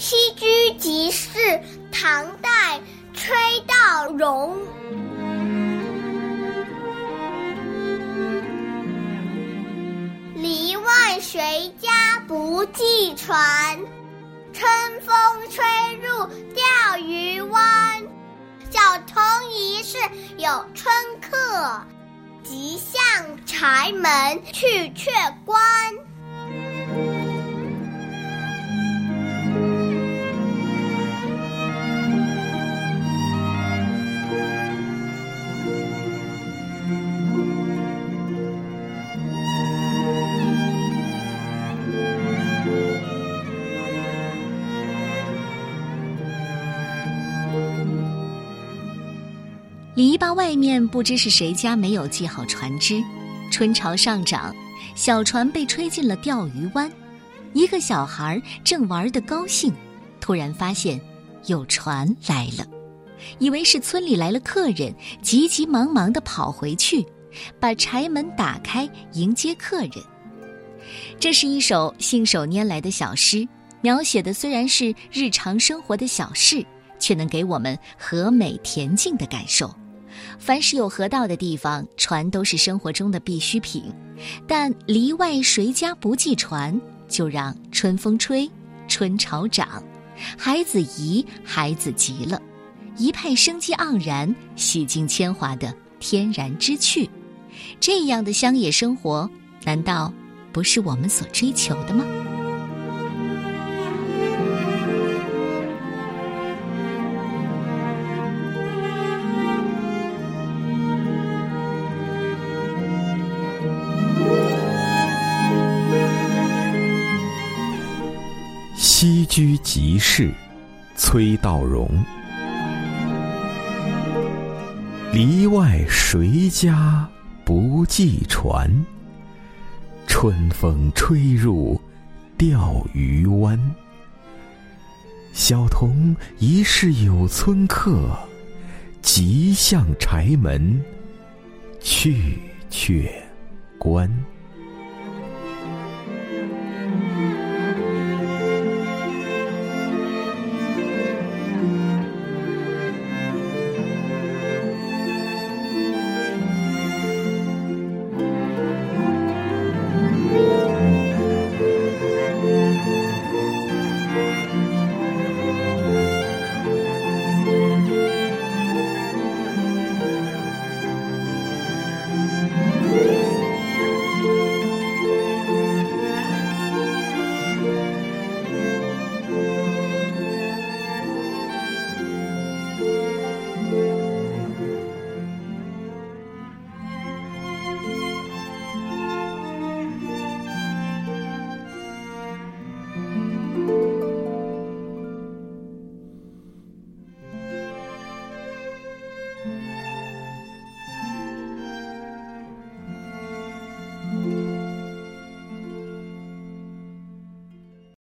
西居集市，唐代，崔道融。篱外谁家不系船？春风吹入钓鱼湾。小童一世有春客，即向柴门去却关。篱笆外面不知是谁家没有系好船只，春潮上涨，小船被吹进了钓鱼湾。一个小孩正玩得高兴，突然发现有船来了，以为是村里来了客人，急急忙忙地跑回去，把柴门打开迎接客人。这是一首信手拈来的小诗，描写的虽然是日常生活的小事，却能给我们和美恬静的感受。凡是有河道的地方，船都是生活中的必需品。但篱外谁家不系船？就让春风吹，春潮涨，孩子怡，孩子急了，一派生机盎然、洗净铅华的天然之趣。这样的乡野生活，难道不是我们所追求的吗？西居集市，崔道融。篱外谁家不系船？春风吹入钓鱼湾。小童疑是有村客，急向柴门去却关。